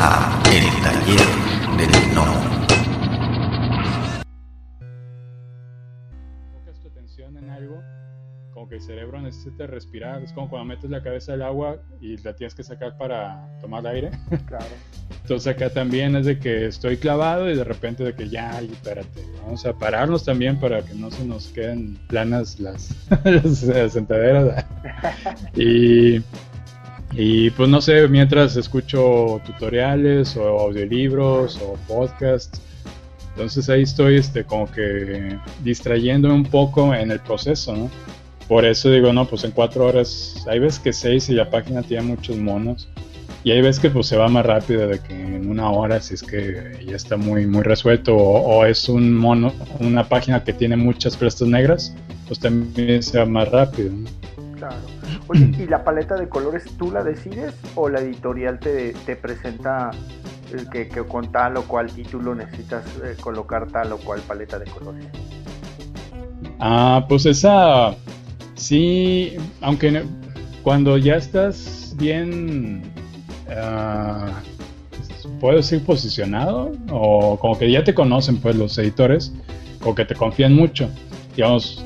a El Taller del Gnomo. Enfocas tu atención en algo, como que el cerebro necesita respirar. Es como cuando metes la cabeza al agua y la tienes que sacar para tomar aire. Claro. Entonces acá también es de que estoy clavado y de repente de que ya, espérate, vamos a pararnos también para que no se nos queden planas las, las sentaderas. y, y pues no sé, mientras escucho tutoriales o audiolibros o podcasts, entonces ahí estoy este, como que distrayéndome un poco en el proceso, ¿no? Por eso digo, no, pues en cuatro horas, hay veces que seis y la página tiene muchos monos. Y hay veces que pues se va más rápido de que en una hora, si es que ya está muy, muy resuelto, o, o es un mono, una página que tiene muchas prestas negras, pues también se va más rápido. ¿no? Claro. Oye, ¿y la paleta de colores tú la decides o la editorial te, te presenta el que, que con tal o cual título necesitas eh, colocar tal o cual paleta de colores? Ah, pues esa, sí, aunque no- cuando ya estás bien, ah, puedo decir posicionado, o como que ya te conocen pues los editores, como que te confían mucho. Digamos,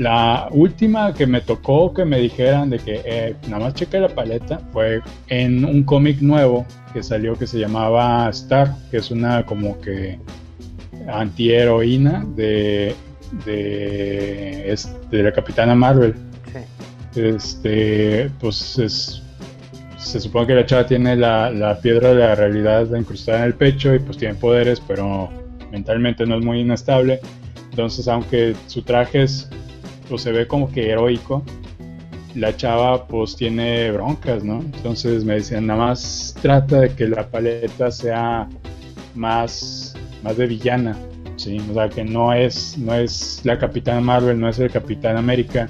la última que me tocó que me dijeran de que eh, nada más cheque la paleta fue en un cómic nuevo que salió que se llamaba Star, que es una como que antiheroína de, de, es- de la Capitana Marvel. Sí. Este, pues es, se supone que la chava tiene la, la piedra de la realidad incrustada en el pecho y pues tiene poderes, pero mentalmente no es muy inestable. Entonces, aunque su traje es, pues se ve como que heroico, la chava pues tiene broncas, ¿no? Entonces me decían, nada más trata de que la paleta sea más, más de villana, ¿sí? O sea, que no es, no es la Capitana Marvel, no es el Capitán América,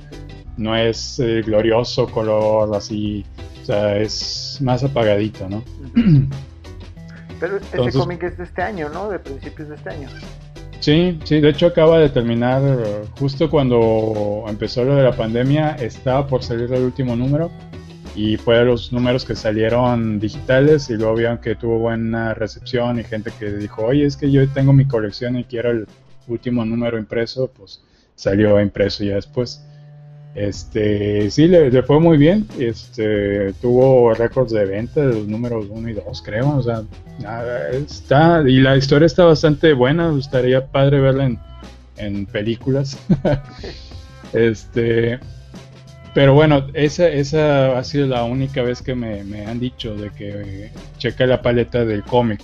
no es el glorioso color así, o sea, es más apagadito, ¿no? Pero Entonces- cómic es de este año, ¿no? De principios de este año. Sí, sí, de hecho acaba de terminar justo cuando empezó lo de la pandemia, estaba por salir el último número y fue de los números que salieron digitales y luego vieron que tuvo buena recepción y gente que dijo, oye, es que yo tengo mi colección y quiero el último número impreso, pues salió impreso ya después. Este, sí, le, le fue muy bien, este, tuvo récords de venta de los números 1 y 2, creo, o sea, está, y la historia está bastante buena, estaría padre verla en, en películas. este, pero bueno, esa, esa ha sido la única vez que me, me han dicho de que cheque la paleta del cómic.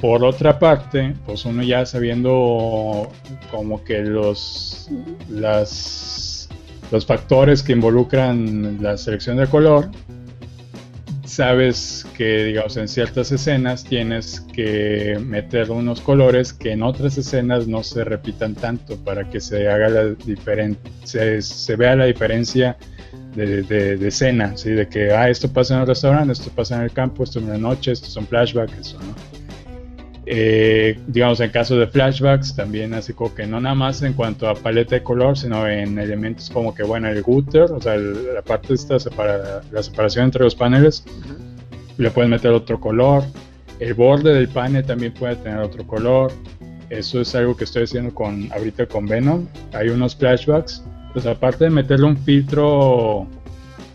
Por otra parte, pues uno ya sabiendo como que los, las, los factores que involucran la selección de color, sabes que, digamos, en ciertas escenas tienes que meter unos colores que en otras escenas no se repitan tanto para que se haga la diferen se, se vea la diferencia de, de, de escena, ¿sí? de que ah, esto pasa en el restaurante, esto pasa en el campo, esto en la noche, esto son flashbacks, eso, ¿no? Eh, digamos, en caso de flashbacks, también así como que no nada más en cuanto a paleta de color, sino en elementos como que, bueno, el gutter, o sea, el- la parte esta separa, la separación entre los paneles, le puedes meter otro color. El borde del panel también puede tener otro color. Eso es algo que estoy haciendo con ahorita con Venom. Hay unos flashbacks. Pues aparte de meterle un filtro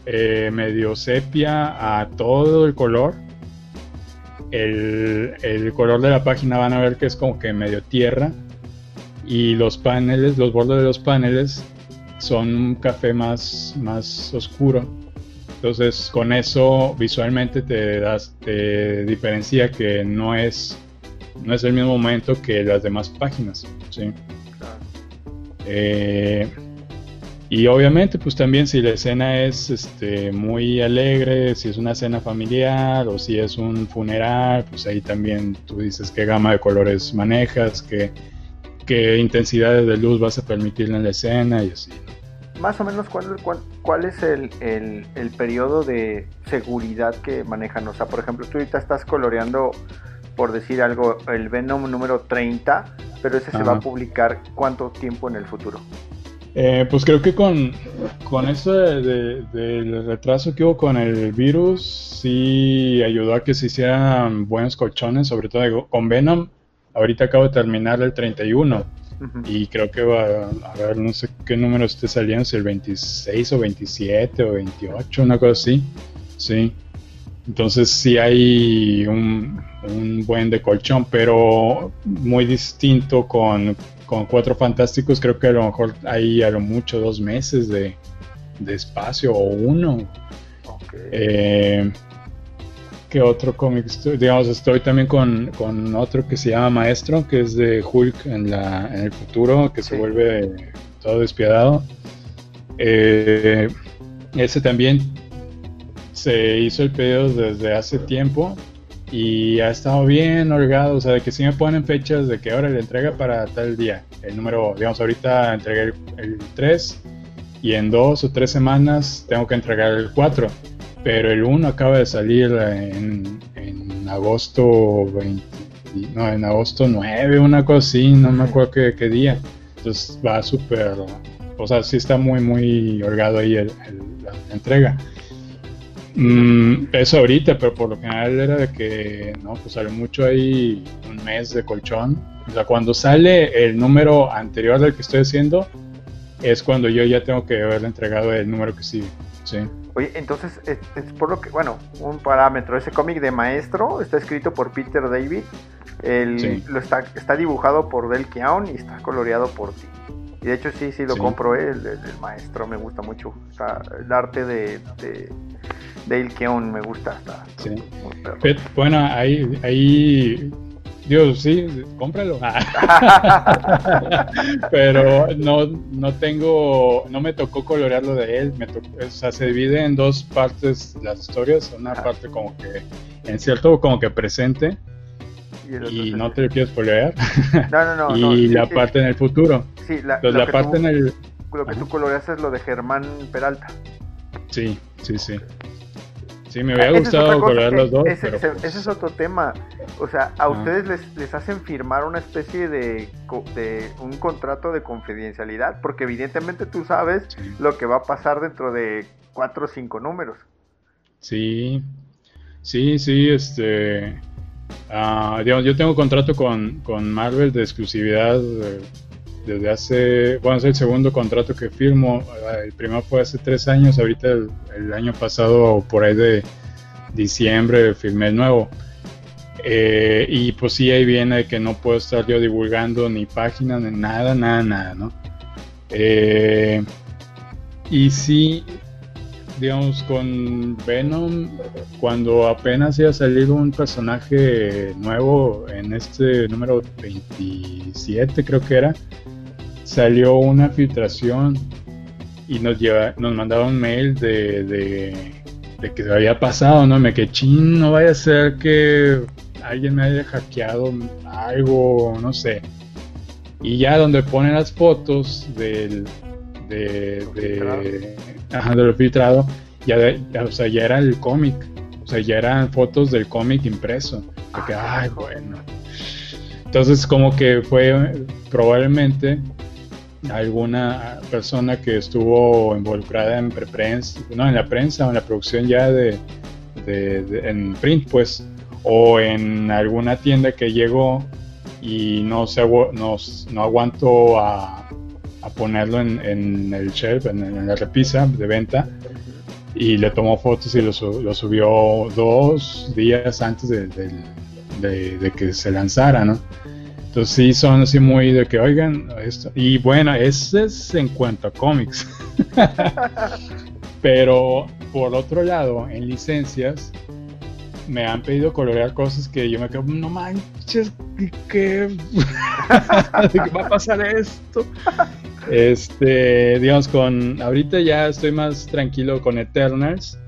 eh, medio sepia a todo el color, el, el color de la página van a ver que es como que medio tierra. Y los paneles, los bordes de los paneles son un café más, más oscuro. Entonces, con eso visualmente te das, te diferencia que no es, no es el mismo momento que las demás páginas. ¿sí? Claro. Eh, y obviamente, pues también si la escena es este, muy alegre, si es una cena familiar o si es un funeral, pues ahí también tú dices qué gama de colores manejas, qué, qué intensidades de luz vas a permitir en la escena y así. Más o menos, ¿cuál, cuál, cuál es el, el, el periodo de seguridad que manejan? O sea, por ejemplo, tú ahorita estás coloreando, por decir algo, el Venom número 30, pero ese se va a publicar cuánto tiempo en el futuro. Eh, pues creo que con, con eso del retraso que hubo con el virus, sí ayudó a que se hicieran buenos colchones, sobre todo con Venom. Ahorita acabo de terminar el 31 y creo que va a ver, no sé qué número esté saliendo, si el 26 o 27 o 28, una cosa así. Sí. Entonces sí hay un, un buen de colchón, pero muy distinto con con Cuatro Fantásticos creo que a lo mejor hay a lo mucho dos meses de, espacio o uno. Eh, ¿Qué otro cómic? Estoy, digamos, estoy también con, otro que se llama Maestro, que es de Hulk en, la, en el futuro, que se vuelve todo despiadado. Eh, ese también se hizo el pedido desde hace tiempo y ha estado bien holgado, o sea, de que si me ponen fechas de que ahora le entrega para tal día. El número, digamos, ahorita entregué el, 3 y en dos o tres semanas tengo que entregar el 4. Pero el 1 acaba de salir en, agosto 20, no, en agosto 9, una cosa así, no me acuerdo qué, día. Entonces va súper, o sea, sí está muy, muy holgado ahí la entrega. Mm, eso ahorita, pero por lo general era de que, no, pues sale mucho ahí un mes de colchón. O sea, cuando sale el número anterior del que estoy haciendo, es cuando yo ya tengo que haberle entregado el número que sigue. Sí. Oye, entonces es, por lo que, bueno, un parámetro, ese cómic de maestro está escrito por Peter David, el, lo está, está dibujado por Del Keown y está coloreado por ti. Y de hecho sí, sí lo compro, eh, el, el, maestro me gusta mucho. el arte de, Dale Keown me gusta. Sí. bueno, ahí, ahí Dios, sí, cómpralo. Pero no, no tengo, no me tocó colorearlo de él. Me o sea, se divide en dos partes las historias. Una parte como que, en cierto, como que presente. Y, no te lo quieres colorear. No, no, no. y la parte en el futuro. Sí, la, la parte en el. Lo que tú coloreas es lo de Germán Peralta. Sí, sí, sí. Sí, me había gustado colorear los dos. Ese, es otro tema. O sea, a ustedes les, les, hacen firmar una especie de, de, un contrato de confidencialidad, porque evidentemente tú sabes lo que va a pasar dentro de cuatro o cinco números. Sí, sí, sí, este... Uh, digamos, yo tengo contrato con, con Marvel de exclusividad eh, desde hace, bueno, es el segundo contrato que firmo, el primero fue hace tres años, ahorita el, año pasado, por ahí de diciembre, firmé el nuevo. Eh, y pues sí, ahí viene que no puedo estar yo divulgando ni páginas, ni nada, nada, nada, ¿no? Eh, y sí, digamos, con Venom, cuando apenas iba a salir un personaje nuevo en este número 27, creo que era, salió una filtración y nos lleva, nos mandaba un mail de, de, que se había pasado, ¿no? Me que ching, no vaya a ser que alguien me haya hackeado algo, no sé. Y ya donde ponen las fotos del, de, de, lo filtrado, ya, o sea, ya era el cómic, o sea, ya eran fotos del cómic impreso. que, ay, bueno. Entonces, como que fue probablemente alguna persona que estuvo involucrada en prensa, no, en la prensa o en la producción ya de, en print, pues, o en alguna tienda que llegó y no se no, no aguantó a, ponerlo en, el shelf, en, la repisa de venta, y le tomó fotos y lo, subió dos días antes de, de que se lanzara, ¿no? Entonces sí son así muy de que, oigan, esto. Y bueno, ese es en cuanto a cómics. Pero por otro lado, en licencias, me han pedido colorear cosas que yo me quedo, no manches, ¿qué, qué va a pasar esto? Este, digamos, con, ahorita ya estoy más tranquilo con Eternals.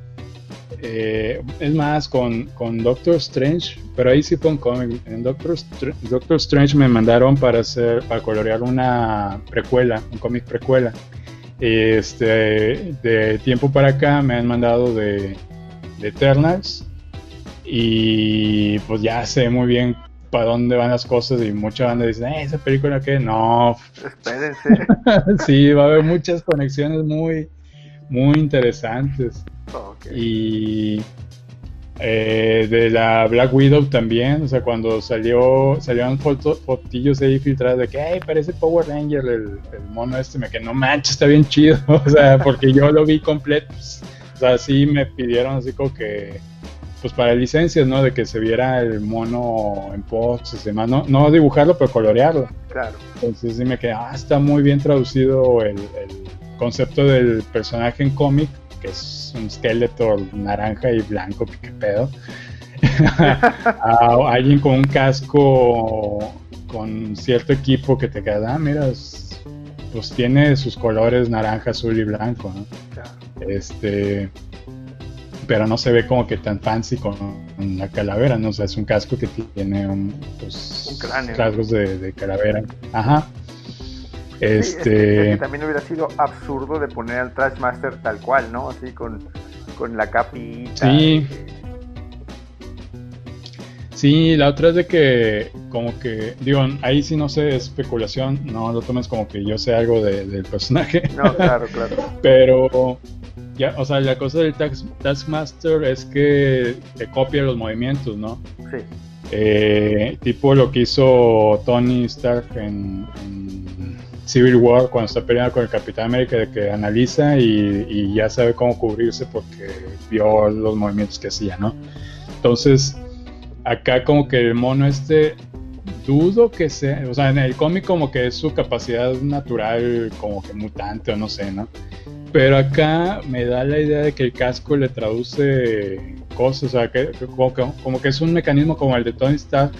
Eh, es más, con, con Doctor Strange pero ahí sí fue un cómic. En Doctor, Doctor Strange me mandaron para hacer, para colorear una precuela, un cómic precuela. Este, de tiempo para acá me han mandado de, de Eternals y pues ya sé muy bien para dónde van las cosas y mucha banda dice, eh, esa película que no. Espérense. sí, va a haber muchas conexiones muy, muy interesantes. Y eh, de la Black Widow también, o sea, cuando salió, salieron fotillos ahí filtradas de que, ay, parece Power Ranger el, mono este, me que no manches, está bien chido, o sea, porque yo lo vi completo, pues, o sea, sí me pidieron así como que, pues para licencias, ¿no? De que se viera el mono en posts y demás, no, no dibujarlo, pero colorearlo. Claro. Entonces sí me quedé, ah, está muy bien traducido el, el concepto del personaje en cómic que es un esqueleto naranja y blanco, que qué pedo. alguien con un casco con cierto equipo que te queda, ah, mira, pues tiene sus colores naranja, azul y blanco, Este, pero no se ve como que tan fancy con, la calavera, ¿no? O sea, es un casco que tiene un, pues, rasgos de, de, calavera. Ajá. Este... también hubiera sido absurdo de poner al Trashmaster tal cual, ¿no? Así con, la capita. Sí. Sí, la otra es de que, como que, digo, ahí sí no sé, especulación, no lo tomes como que yo sé algo del personaje. No, claro, claro. Pero, ya, o sea, la cosa del Taskmaster es que te copia los movimientos, ¿no? Sí. Eh, tipo lo que hizo Tony Stark en Civil War cuando está peleando con el Capitán América de que analiza y, ya sabe cómo cubrirse porque vio los movimientos que hacía, ¿no? Entonces, acá como que el mono este dudo que sea, o sea, en el cómic como que es su capacidad natural como que mutante o no sé, ¿no? Pero acá me da la idea de que el casco le traduce cosas, o sea, que, como, que, como que es un mecanismo como el de Tony Stark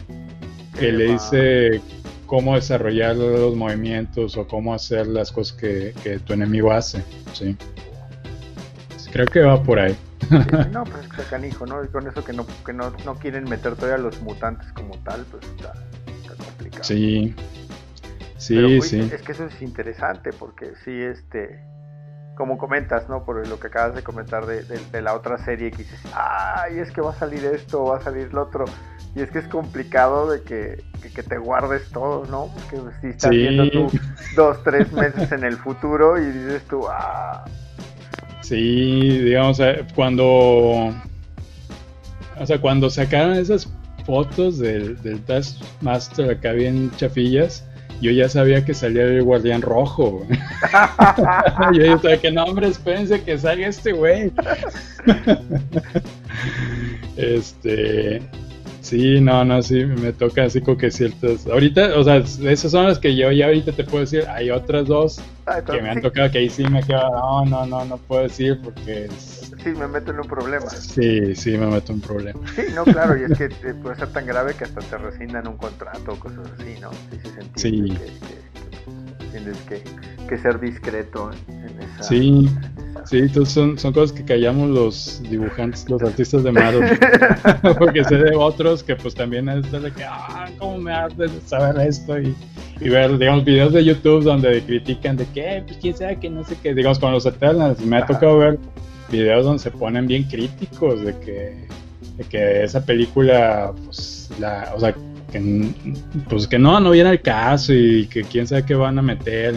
que le dice cómo desarrollar los movimientos o cómo hacer las cosas que, tu enemigo hace. ¿sí? Creo que va por ahí. no, pues está canijo, ¿no? Y con eso que no, que no, no quieren meter todavía a los mutantes como tal, pues está, complicado. Sí. Sí, sí. Es que eso es interesante porque sí, este, como comentas, ¿no? Por lo que acabas de comentar de, de, la otra serie que dices, ay, es que va a salir esto, va a salir lo otro. Y es que es complicado de que, te guardes todo, ¿no? Porque si estás viendo tú dos, tres meses en el futuro y dices tú, ah. Sí, digamos, eh, cuando. O sea, cuando sacaron esas fotos del, del Taskmaster acá bien chafillas, yo ya sabía que salía el guardián rojo. yo ya sabía que no, hombre, espérense que salga este güey. este. Sí, no, no, sí, me toca así como que ciertas. Ahorita, o sea, esas son las que yo ya ahorita te puedo decir. Hay otras dos que me han tocado que ahí sí me queda. No, no, no, no puedo decir porque. Sí, me meto en un problema. Sí, sí, me meto en un problema. Sí, no, claro, y es que puede ser tan grave que hasta te rescindan un contrato o cosas así, ¿no? Sí, sí, entiende Que, tienes que, que, ser discreto en, esa. Sí. Sí, entonces son, son cosas que callamos los dibujantes, los artistas de Marvel. Porque sé de otros que pues también es de que, ah, cómo me hace saber esto y, y, ver, digamos, videos de YouTube donde critican de que, pues quién sabe que no sé qué, digamos, con los Eternals, me ha tocado ver videos donde se ponen bien críticos de que, de que esa película, pues, la, o sea, que pues que no, no viene el caso y que quién sabe qué van a meter.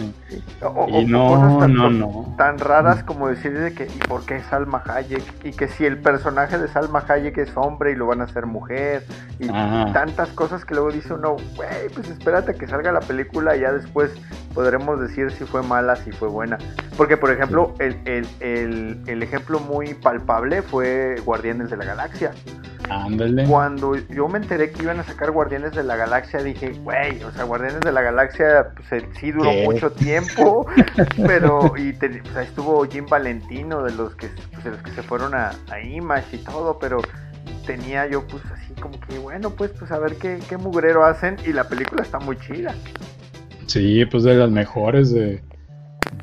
y no, tan, no, no. Tan raras como decir de que, ¿y por qué Salma Hayek? Y que si el personaje de Salma Hayek es hombre y lo van a hacer mujer. Y, tantas cosas que luego dice uno, güey, pues espérate que salga la película y ya después podremos decir si fue mala, si fue buena. Porque, por ejemplo, el, el, el, el ejemplo muy palpable fue Guardianes de la Galaxia. Cuando yo me enteré que iban a sacar Guardianes de la Galaxia, dije, güey, o sea, Guardianes de la Galaxia pues, sí duró mucho tiempo, pero y estuvo Jim Valentino de los que, pues, los que se fueron a, a, Image y todo, pero tenía yo pues así como que, bueno, pues pues a ver qué, qué mugrero hacen y la película está muy chida. Sí, pues de las mejores de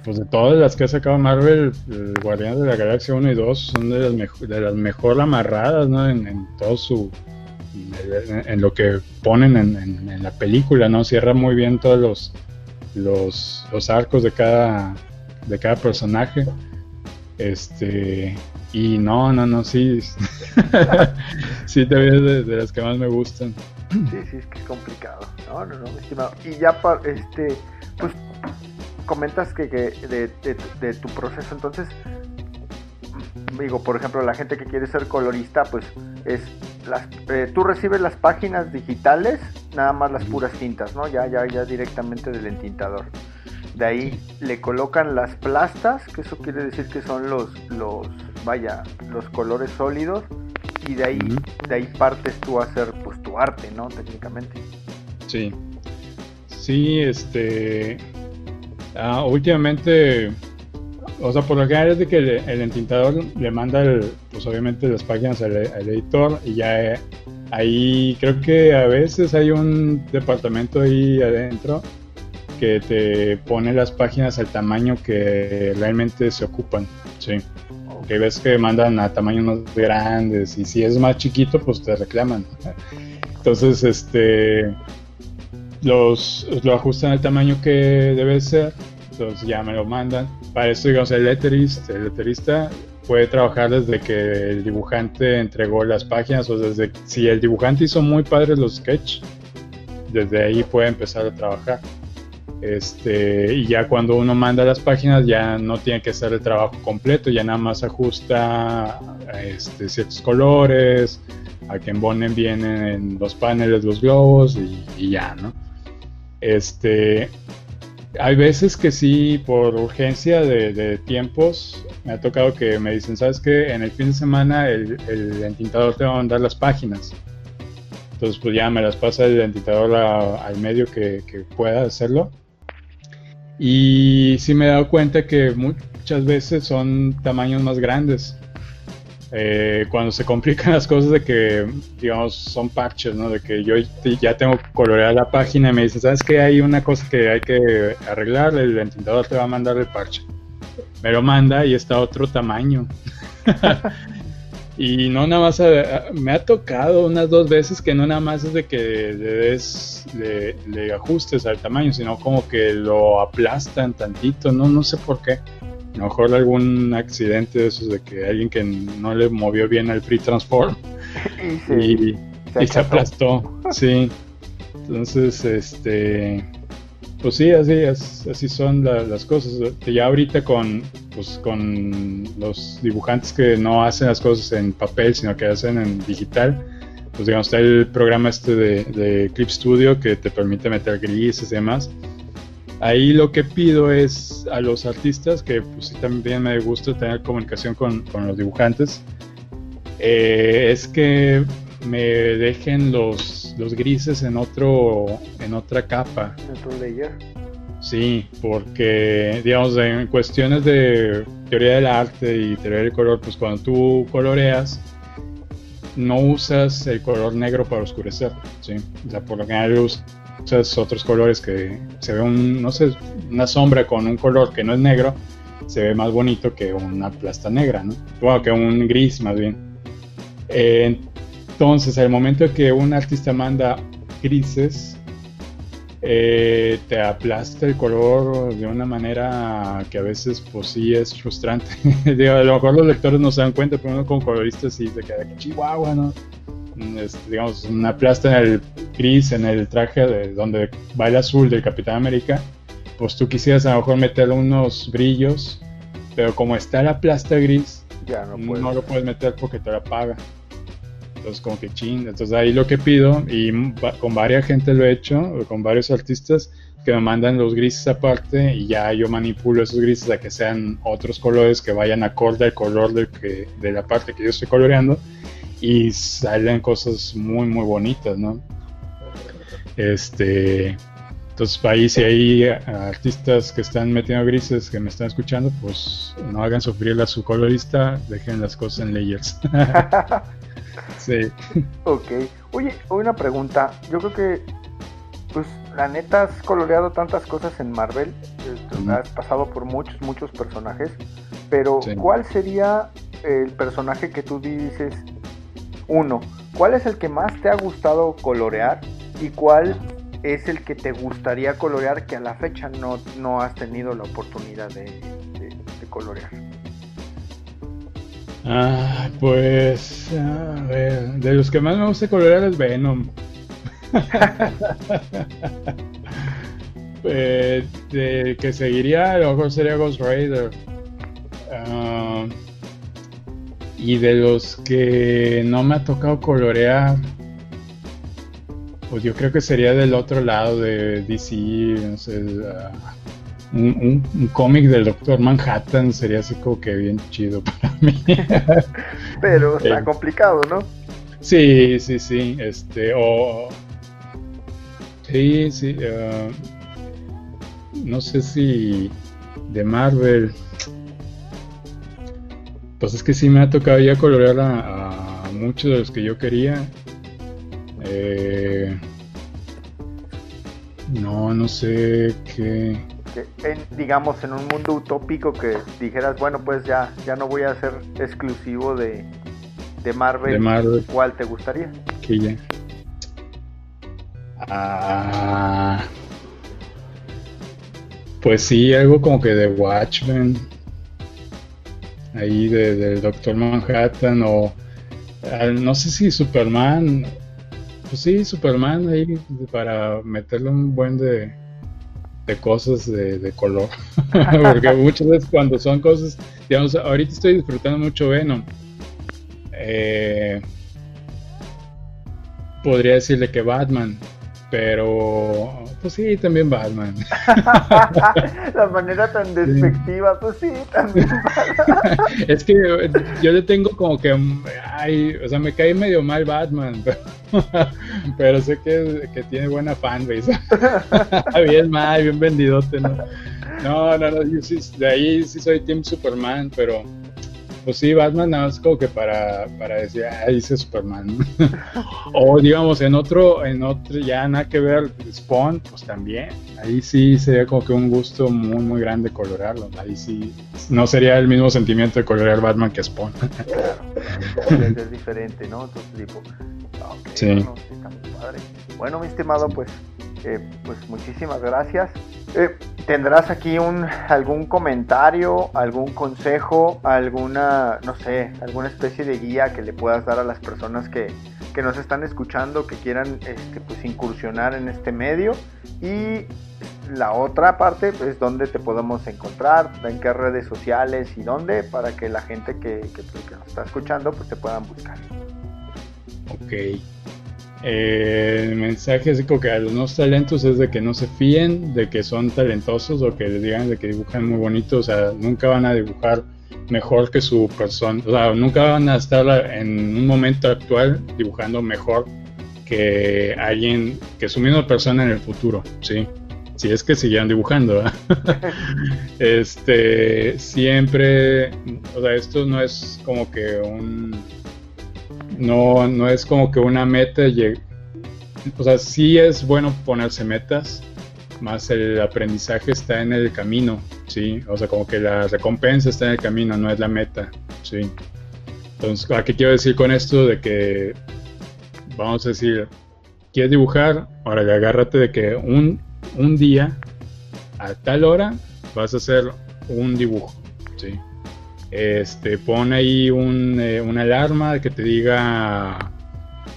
pues de todas las que ha sacado Marvel, Guardianes de la Galaxia 1 y 2 son de las, de las mejor amarradas, ¿no? En, todo su. En, lo que ponen en, la película, ¿no? Cierra muy bien todos los, los, los arcos de cada, de cada personaje. Este. Y no, no, no, sí. sí, te de, de las que más me gustan. Sí, sí, es que es complicado. No, no, no, estimado. Y ya, para, este, pues, comentas que, que de, de, tu proceso, entonces, digo, por ejemplo, la gente que quiere ser colorista, pues, es, las, eh, tú recibes las páginas digitales, nada más las puras tintas, ¿no? Ya, ya, ya directamente del entintador. De ahí le colocan las plastas, que eso quiere decir que son los, los, vaya, los colores sólidos y de ahí, de ahí partes tú a hacer pues tu arte, ¿no? Técnicamente. Sí. Sí, este. Ah, últimamente, o sea, por lo general es de que el, entintador le manda, pues obviamente las páginas al, editor y ya eh, ahí creo que a veces hay un departamento ahí adentro que te pone las páginas al tamaño que realmente se ocupan, sí que ves que mandan a tamaños más grandes y si es más chiquito pues te reclaman. Entonces, este los lo ajustan al tamaño que debe ser, entonces ya me lo mandan. Para eso, digamos, el letterist, el letterista puede trabajar desde que el dibujante entregó las páginas o desde si el dibujante hizo muy padres los sketch, desde ahí puede empezar a trabajar. Este, y ya cuando uno manda las páginas ya no tiene que hacer el trabajo completo, ya nada más ajusta este, ciertos colores, a que embonen bien en los paneles los globos y, ya, ¿no? Este, hay veces que sí, por urgencia de, tiempos, me ha tocado que me dicen, ¿sabes qué? En el fin de semana el, el entintador te va a mandar las páginas. Entonces, pues ya me las pasa el entintador al medio que, que pueda hacerlo y sí me he dado cuenta que muchas veces son tamaños más grandes. Eh, cuando se complican las cosas de que, digamos, son parches, ¿no? De que yo ya tengo coloreada la página y me dicen, ¿sabes qué? Hay una cosa que hay que arreglar, el entintador te va a mandar el parche. Me lo manda y está otro tamaño. Y no nada más, eh, me ha tocado unas dos veces que no nada más es de que le, le, ajustes al tamaño, sino como que lo aplastan tantito, no, no sé por qué. A lo mejor algún accidente de esos de que alguien que no le movió bien el free transform y, se aplastó, sí. Entonces, este, pues sí, así, así son las cosas. Ya ahorita con, pues, con los dibujantes que no hacen las cosas en papel, sino que hacen en digital, pues digamos, está el programa este de, Clip Studio que te permite meter grises y demás. Ahí lo que pido es a los artistas, que pues también me gusta tener comunicación con, los dibujantes, eh, es que me dejen los, los grises en otro en otra capa. En otro layer. Sí, porque digamos en cuestiones de teoría del arte y teoría del color, pues cuando tú coloreas no usas el color negro para oscurecer, ¿sí? O sea, por lo general usas otros colores que se ve un, no sé, una sombra con un color que no es negro, se ve más bonito que una plasta negra, ¿no? Bueno, que un gris más bien. Eh, entonces, al momento que un artista manda grises, eh, te aplasta el color de una manera que a veces, pues sí, es frustrante. Digo, a lo mejor los lectores no se dan cuenta, pero uno como colorista sí se queda que chihuahua, ¿no? Digamos, una aplasta en el gris, en el traje de donde va el azul del Capitán América, pues tú quisieras a lo mejor meterle unos brillos, pero como está la plasta gris, ya no, no lo puedes meter porque te la apaga. Entonces, como que ching. Entonces, ahí lo que pido, y con varias gente lo he hecho, con varios artistas, que me mandan los grises aparte y ya yo manipulo esos grises a que sean otros colores que vayan acorde al color de, que, de la parte que yo estoy coloreando y salen cosas muy, muy bonitas, ¿no? Este. Entonces, ahí si hay artistas que están metiendo grises que me están escuchando, pues no hagan sufrir a su colorista, dejen las cosas en layers. Sí. Ok. Oye, una pregunta. Yo creo que, pues, la neta has coloreado tantas cosas en Marvel. Has pasado por muchos, muchos personajes. Pero, ¿cuál sería el personaje que tú dices? Uno, ¿cuál es el que más te ha gustado colorear? ¿Y cuál es el que te gustaría colorear que a la fecha no, no has tenido la oportunidad de colorear? Ah, pues, a ver, de los que más me gusta colorear es Venom. Eh, que seguiría, a lo mejor sería Ghost Rider. Ah, y de los que no me ha tocado colorear, pues yo creo que sería del otro lado de DC, no sé, ah, un, cómic del Doctor Manhattan sería así como que bien chido para mí. Pero está eh, complicado, ¿no? Sí, sí, sí, este, o... sí, sí, ah, no sé si de Marvel. Pues es que sí me ha tocado ya colorear a, muchos de los que yo quería. Eh, no, no sé qué. digamos, en un mundo utópico que dijeras, bueno, pues ya, ya no voy a ser exclusivo de, de Marvel. De Marvel. ¿Cuál te gustaría? Que ya. Ah. Pues sí, algo como que de Watchmen. Ahí de, Doctor Manhattan o no sé si Superman. Pues sí, Superman ahí para meterle un buen de, de cosas de, color. Porque muchas veces cuando son cosas, digamos, ahorita estoy disfrutando mucho Venom. Eh, podría decirle que Batman, pero, pues sí, también Batman. La manera tan despectiva, pues sí, también Batman. es que yo le tengo como que, ay, o sea, me cae medio mal Batman, pero, sé que, que, tiene buena fanbase. bien mal, bien vendidote, ¿no? No, no, no, yo sí, de ahí sí soy Team Superman, pero pues sí, Batman nada más como que para, para decir, ah, dice Superman. o digamos, en otro, en otro, ya nada que ver, Spawn, pues también. Ahí sí sería como que un gusto muy, muy grande colorarlo. Ahí sí, no sería el mismo sentimiento de colorear Batman que Spawn. claro, es diferente, ¿no? Entonces, tipo, sí. Bueno, está muy padre. Bueno, mi estimado, pues, eh, pues muchísimas gracias. Eh, ¿Tendrás aquí un, algún comentario, algún consejo, alguna, no sé, alguna especie de guía que le puedas dar a las personas que, nos están escuchando, que quieran este, pues, incursionar en este medio? Y la otra parte es pues, dónde te podemos encontrar, en qué redes sociales y dónde, para que la gente que, que, que nos está escuchando pues te puedan buscar. Ok. Eh, el mensaje así como que a los nuevos talentos es de que no se fíen de que son talentosos o que les digan de que dibujan muy bonito, o sea, nunca van a dibujar mejor que su persona, o sea, nunca van a estar en un momento actual dibujando mejor que alguien, que su misma persona en el futuro, ¿sí? Si es que siguieran dibujando, este, siempre, o sea, esto no es como que un no, no es como que una meta, o sea, sí es bueno ponerse metas, más el aprendizaje está en el camino, ¿sí? O sea, como que la recompensa está en el camino, no es la meta, ¿sí? Entonces, ¿a qué quiero decir con esto? De que, vamos a decir, ¿quieres dibujar? Ahora, agárrate de que un, un día, a tal hora, vas a hacer un dibujo, ¿sí? Este, pon ahí eh, una alarma que te diga,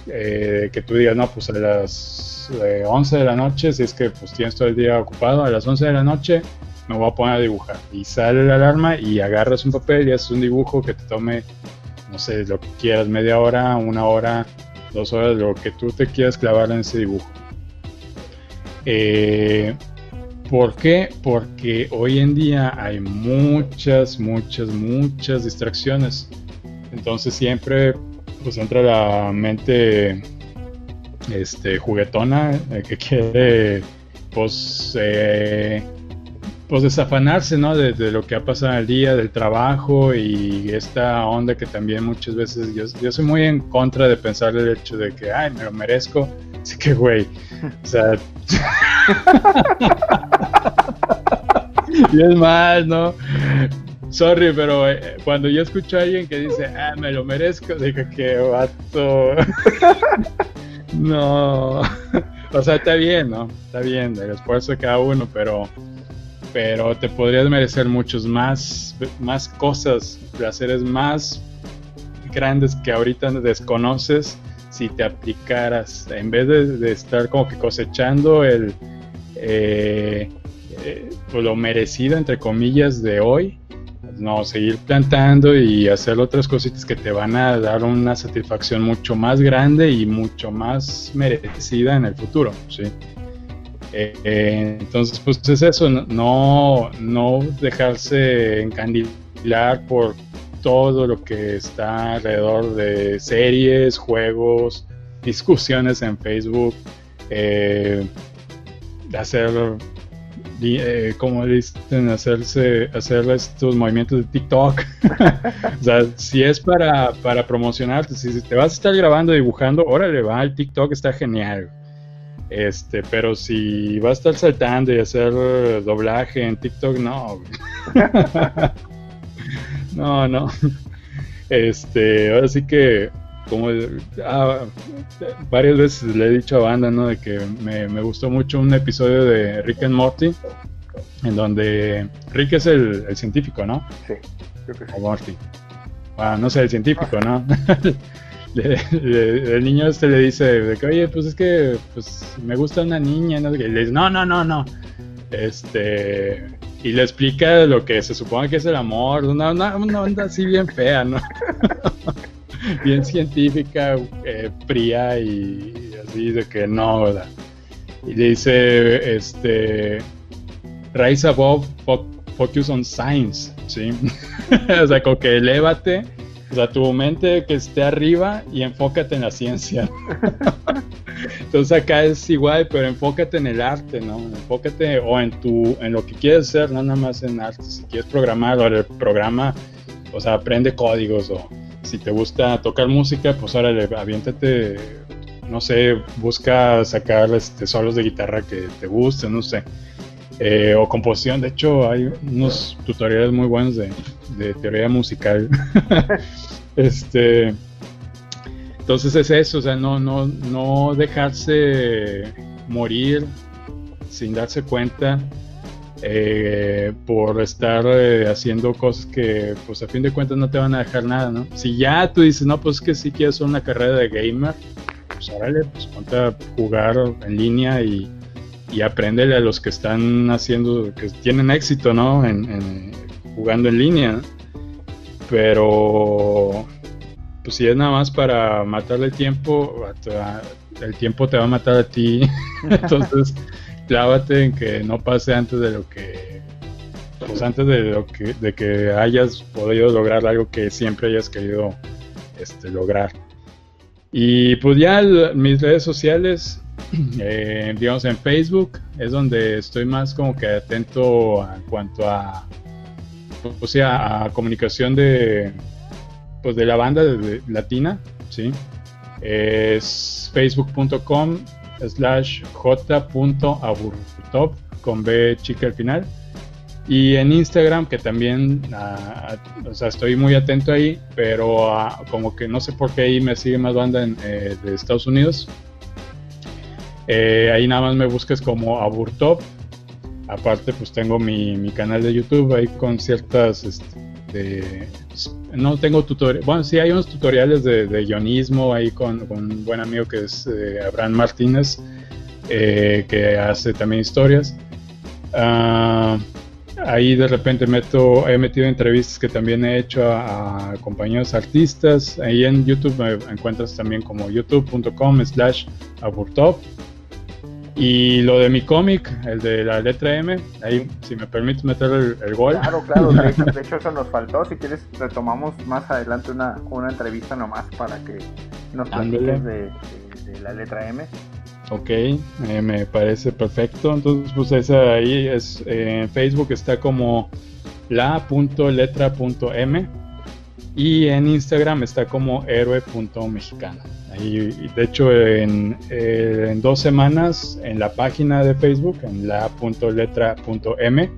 eh, que tú digas, no, pues a las 11 eh, de la noche, si es que pues tienes todo el día ocupado, a las 11 de la noche me voy a poner a dibujar. Y sale la alarma y agarras un papel y haces un dibujo que te tome, no sé, lo que quieras, media hora, una hora, dos horas, lo que tú te quieras clavar en ese dibujo. Eh, ¿Por qué? Porque hoy en día hay muchas, muchas, muchas distracciones. Entonces siempre pues entra la mente este, juguetona eh, que quiere pues, eh, pues desafanarse ¿no? De, lo que ha pasado el día, del trabajo y esta onda que también muchas veces yo, yo soy muy en contra de pensar el hecho de que, ay, me lo merezco. Así que, güey, o sea... y es más, ¿no? Sorry, pero eh, cuando yo escucho a alguien que dice, ah, me lo merezco, digo que vato. no. o sea, está bien, ¿no? Está bien, el esfuerzo de cada uno, pero pero te podrías merecer muchos más, más cosas, placeres más grandes que ahorita desconoces si te aplicaras, en vez de, estar como que cosechando el eh, eh, pues lo merecido, entre comillas, de hoy, no, seguir plantando y hacer otras cositas que te van a dar una satisfacción mucho más grande y mucho más merecida en el futuro, ¿sí? Eh, entonces, pues es eso, no, no dejarse encandilar por todo lo que está alrededor de series, juegos, discusiones en Facebook, eh, hacer eh, como dicen, hacerse, hacer estos movimientos de TikTok. o sea, si es para, para promocionarte, si te vas a estar grabando, dibujando, órale, va, el TikTok está genial. Este, pero si vas a estar saltando y hacer doblaje en TikTok, no. no, no. Este, ahora sí que como ah, varias veces le he dicho a banda, ¿no? De que me, gustó mucho un episodio de Rick and Morty, en donde Rick es el, científico, ¿no? Sí, creo que sí. O Morty. Ah, no sé, el científico, ¿no? el niño este le dice de que, oye, pues es que pues me gusta una niña, ¿no? Y le dice, no, no, no, no. Este, y le explica lo que se supone que es el amor, una, una, una onda así bien fea, ¿no? bien científica, eh, fría y, así de que no, ¿verdad? Y dice, este, rise above, focus on science, ¿sí? o sea, como que elévate, o sea, tu mente que esté arriba y enfócate en la ciencia. Entonces acá es igual, pero enfócate en el arte, ¿no? Enfócate o en tu, en lo que quieres hacer, no nada más en arte. Si quieres programar, o el programa, o sea, aprende códigos o si te gusta tocar música, pues ahora aviéntate, no sé, busca sacar este, solos de guitarra que te gusten, no sé. Eh, o composición, de hecho hay unos tutoriales muy buenos de, teoría musical. este, entonces es eso, o sea, no, no, no dejarse morir sin darse cuenta eh, por estar eh, haciendo cosas que pues a fin de cuentas no te van a dejar nada, ¿no? Si ya tú dices, no, pues que si quieres una carrera de gamer, pues órale, pues ponte a jugar en línea y, y apréndele a los que están haciendo, que tienen éxito, ¿no? En, jugando en línea. Pero pues si es nada más para matarle tiempo, el tiempo te va a matar a ti. Entonces clávate en que no pase antes de lo que pues antes de lo que de que hayas podido lograr algo que siempre hayas querido este, lograr. Y pues ya mis redes sociales eh, digamos en Facebook es donde estoy más como que atento en cuanto a o sea a comunicación de pues de la banda latina sí es facebook.com slash j.aburtop con B chica al final. Y en Instagram, que también, ah, o sea, estoy muy atento ahí, pero ah, como que no sé por qué ahí me sigue más banda eh, de Estados Unidos. Eh, ahí nada más me busques como Aburtop. Aparte, pues tengo mi, mi canal de YouTube ahí con ciertas este, no tengo tutoriales, bueno, sí hay unos tutoriales de, guionismo ahí con, un buen amigo que es eh, Abraham Martínez, eh, que hace también historias. Ah, ahí de repente meto, he metido entrevistas que también he hecho a, a compañeros artistas. Ahí en YouTube me encuentras también como youtube.com slash aburtop. Y lo de mi cómic, el de la letra M, ahí si me permites meter el, gol. Claro, claro, de hecho, eso nos faltó. Si quieres retomamos más adelante una, una entrevista nomás para que nos platiques de, la letra M. Ok, eh, me parece perfecto. Entonces, pues esa ahí es eh, en Facebook está como la.letra.m y en Instagram está como héroe.mexicano. Y, de hecho, en, eh, en, dos semanas en la página de Facebook, en la.letra.m,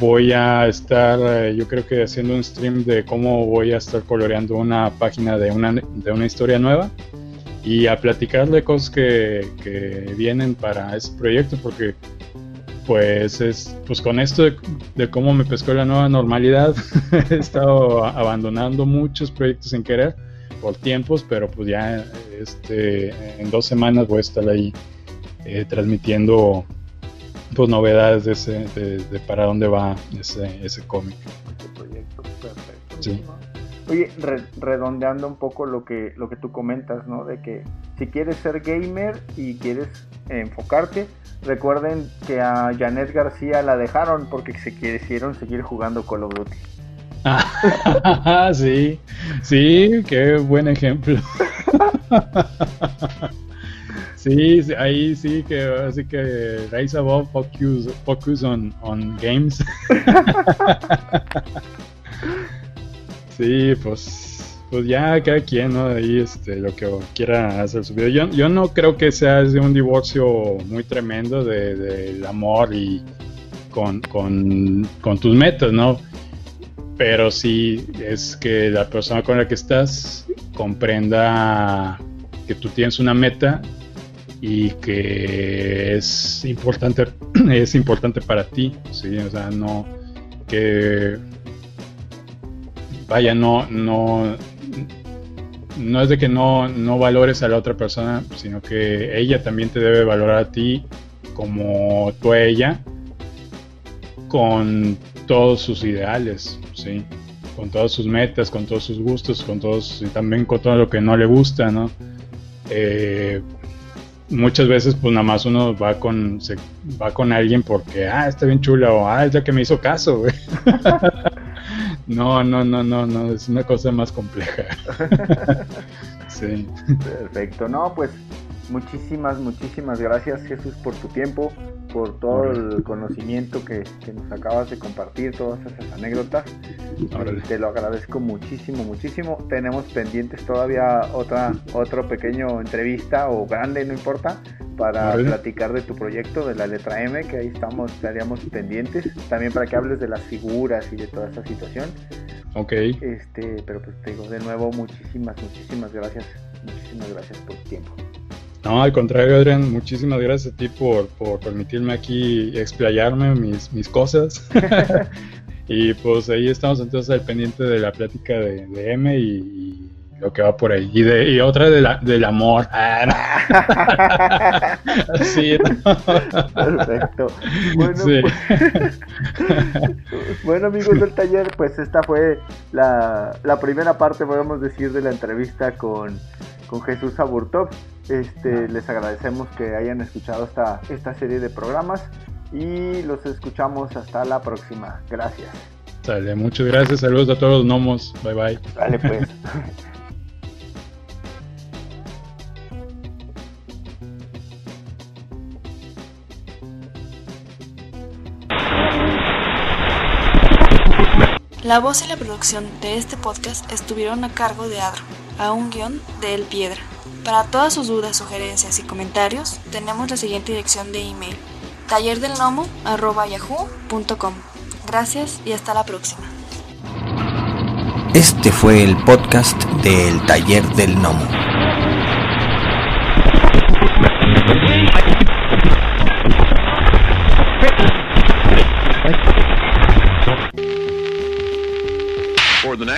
voy a estar, eh, yo creo que haciendo un stream de cómo voy a estar coloreando una página de una, de una historia nueva y a platicar de cosas que, que vienen para ese proyecto, porque pues es pues con esto de, de, cómo me pescó la nueva normalidad he estado abandonando muchos proyectos sin querer por tiempos, pero pues ya este, en dos semanas voy a estar ahí eh, transmitiendo pues novedades de ese, de, para dónde va ese, ese cómic. Este proyecto, perfecto. Oye, redondeando un poco lo que, lo que tú comentas, ¿no? De que si quieres ser gamer y quieres enfocarte, recuerden que a Janet García la dejaron porque se quisieron seguir jugando Call of Duty. sí, sí, qué buen ejemplo. sí, ahí sí que así que Rise Above focus, focus on, on games. sí, pues, pues ya cada quien, ¿no? Ahí este, lo que quiera hacer su vida. Yo, yo no creo que sea de un divorcio muy tremendo del de, amor y con, con, con tus metas, ¿no? pero sí es que la persona con la que estás comprenda que tú tienes una meta y que es importante es importante para ti sí o sea no que vaya no no no es de que no, no valores a la otra persona sino que ella también te debe valorar a ti como tú a ella con todos sus ideales ¿sí? Con todas sus metas, con todos sus gustos, con todos, y también con todo lo que no le gusta, ¿no? Eh, muchas veces pues nada más uno va con se, va con alguien porque ah está bien chula o ah es la que me hizo caso no no no no no es una cosa más compleja. Sí. Perfecto. No pues muchísimas muchísimas gracias Jesús por tu tiempo por todo el conocimiento que, nos acabas de compartir, todas esas anécdotas. Te lo agradezco muchísimo, muchísimo. Tenemos pendientes todavía otra otro pequeño entrevista o grande, no importa, para platicar de tu proyecto de la letra M, que ahí estamos, estaríamos pendientes. También para que hables de las figuras y de toda esta situación. Ok. Este, pero pues te digo de nuevo muchísimas, muchísimas gracias. Muchísimas gracias por tu tiempo. No, al contrario, Adrián, muchísimas gracias a ti por, permitirme aquí explayarme mis, mis cosas. y pues ahí estamos entonces al pendiente de la plática de, M y, lo que va por ahí. Y, de, y otra de la, del amor. sí, Perfecto. Bueno, pues, bueno, amigos del taller, pues esta fue la, la primera parte, podemos decir, de la entrevista con, con Jesús Aburtov. Este, les agradecemos que hayan escuchado esta, esta serie de programas y los escuchamos hasta la próxima. Gracias. Dale, muchas gracias. Saludos a todos los gnomos. Bye bye. Dale pues. La voz y la producción de este podcast estuvieron a cargo de Adro, a un guion de El Piedra. Para todas sus dudas, sugerencias y comentarios, tenemos la siguiente dirección de email: tallerdelnomo.yahoo.com. Gracias y hasta la próxima. Este fue el podcast del Taller del Nomo.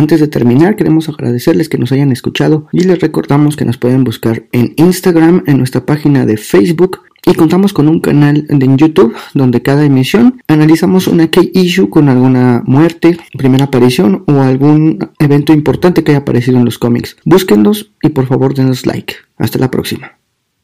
Antes de terminar, queremos agradecerles que nos hayan escuchado y les recordamos que nos pueden buscar en Instagram, en nuestra página de Facebook y contamos con un canal en YouTube donde cada emisión analizamos una key issue con alguna muerte, primera aparición o algún evento importante que haya aparecido en los cómics. Búsquenlos y por favor denos like. Hasta la próxima.